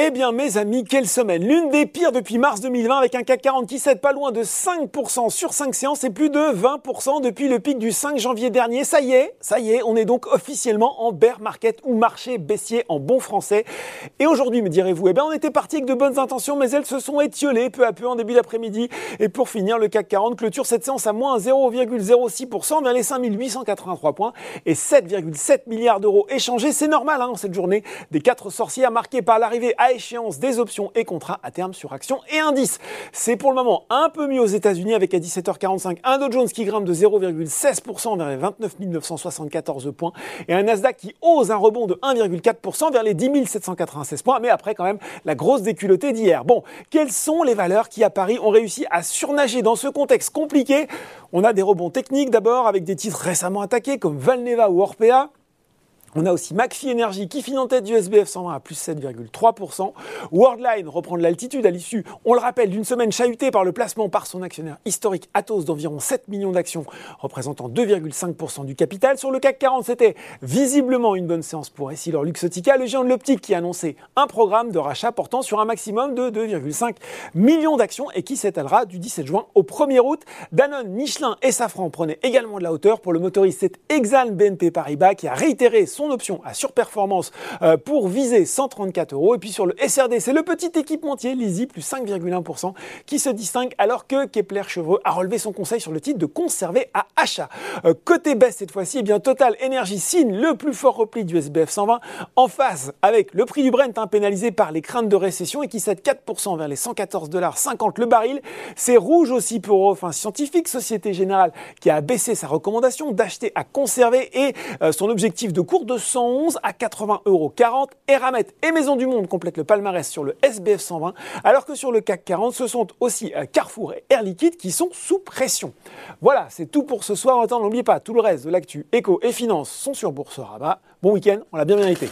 Eh bien, mes amis, quelle semaine L'une des pires depuis mars 2020 avec un CAC 40 qui cède pas loin de 5% sur 5 séances et plus de 20% depuis le pic du 5 janvier dernier. Ça y est, ça y est, on est donc officiellement en bear market ou marché baissier en bon français. Et aujourd'hui, me direz-vous, eh bien, on était parti avec de bonnes intentions, mais elles se sont étiolées peu à peu en début d'après-midi. Et pour finir, le CAC 40 clôture cette séance à moins 0,06% vers les 5883 points et 7,7 milliards d'euros échangés. C'est normal hein, cette journée des quatre sorcières marquées par l'arrivée à échéance des options et contrats à terme sur actions et indices. C'est pour le moment un peu mieux aux États-Unis avec à 17h45 un Dow Jones qui grimpe de 0,16% vers les 29 974 points et un Nasdaq qui ose un rebond de 1,4% vers les 10 796 points. Mais après quand même la grosse déculottée d'hier. Bon, quelles sont les valeurs qui à Paris ont réussi à surnager dans ce contexte compliqué? On a des rebonds techniques d'abord avec des titres récemment attaqués comme Valneva ou Orpea. On a aussi McPhee Energy qui finit en tête du SBF 120 à plus 7,3%. Worldline reprend de l'altitude à l'issue, on le rappelle, d'une semaine chahutée par le placement par son actionnaire historique Atos d'environ 7 millions d'actions, représentant 2,5% du capital. Sur le CAC 40, c'était visiblement une bonne séance pour Essilor Luxotica, le géant de l'optique qui a annoncé un programme de rachat portant sur un maximum de 2,5 millions d'actions et qui s'étalera du 17 juin au 1er août. Danone, Michelin et Safran prenaient également de la hauteur pour le motoriste c'est Exane BNP Paribas qui a réitéré son option à surperformance euh, pour viser 134 euros. Et puis sur le SRD, c'est le petit équipementier Lizzy, plus 5,1%, qui se distingue alors que Kepler Chevreux a relevé son conseil sur le titre de conserver à achat. Euh, côté baisse cette fois-ci, eh bien Total Energy signe le plus fort repli du SBF 120 en phase avec le prix du Brent hein, pénalisé par les craintes de récession et qui cède 4% vers les 114 dollars 50 le baril. C'est rouge aussi pour Eurofin Scientifique, Société Générale qui a baissé sa recommandation d'acheter à conserver et euh, son objectif de cours de 111 à 80 euros 40. Eramet et Maison du Monde complètent le palmarès sur le SBF 120, alors que sur le CAC 40, ce sont aussi euh, Carrefour et Air Liquide qui sont sous pression. Voilà, c'est tout pour ce soir. Attends, n'oubliez pas, tout le reste de l'actu éco et finance sont sur Boursorama. Bon week-end, on l'a bien mérité.